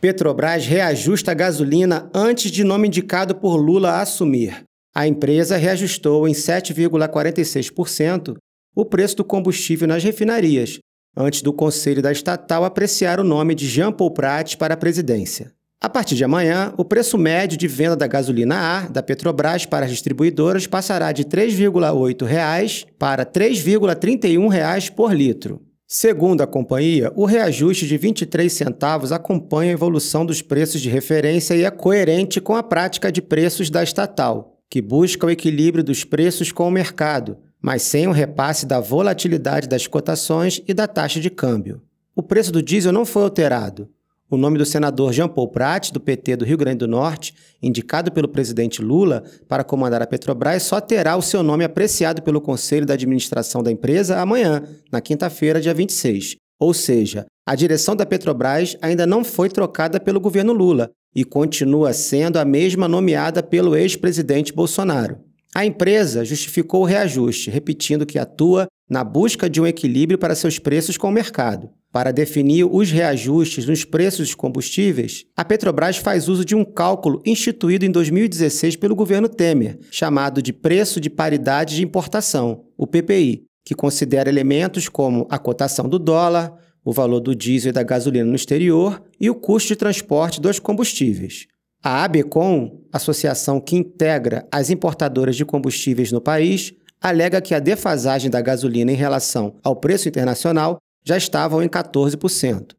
Petrobras reajusta a gasolina antes de nome indicado por Lula assumir. A empresa reajustou em 7,46% o preço do combustível nas refinarias, antes do Conselho da Estatal apreciar o nome de Jean Paul Prat para a presidência. A partir de amanhã, o preço médio de venda da gasolina A da Petrobras para as distribuidoras passará de R$ 3,8 para R$ 3,31 por litro. Segundo a companhia, o reajuste de 23 centavos acompanha a evolução dos preços de referência e é coerente com a prática de preços da estatal, que busca o equilíbrio dos preços com o mercado, mas sem o repasse da volatilidade das cotações e da taxa de câmbio. O preço do diesel não foi alterado, o nome do senador Jean Paul Prat, do PT do Rio Grande do Norte, indicado pelo presidente Lula para comandar a Petrobras, só terá o seu nome apreciado pelo Conselho da Administração da empresa amanhã, na quinta-feira, dia 26. Ou seja, a direção da Petrobras ainda não foi trocada pelo governo Lula e continua sendo a mesma nomeada pelo ex-presidente Bolsonaro. A empresa justificou o reajuste, repetindo que atua na busca de um equilíbrio para seus preços com o mercado. Para definir os reajustes nos preços dos combustíveis, a Petrobras faz uso de um cálculo instituído em 2016 pelo governo Temer, chamado de Preço de Paridade de Importação, o PPI, que considera elementos como a cotação do dólar, o valor do diesel e da gasolina no exterior e o custo de transporte dos combustíveis. A ABECOM, associação que integra as importadoras de combustíveis no país, alega que a defasagem da gasolina em relação ao preço internacional já estavam em 14%.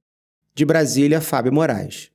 De Brasília, Fábio Moraes.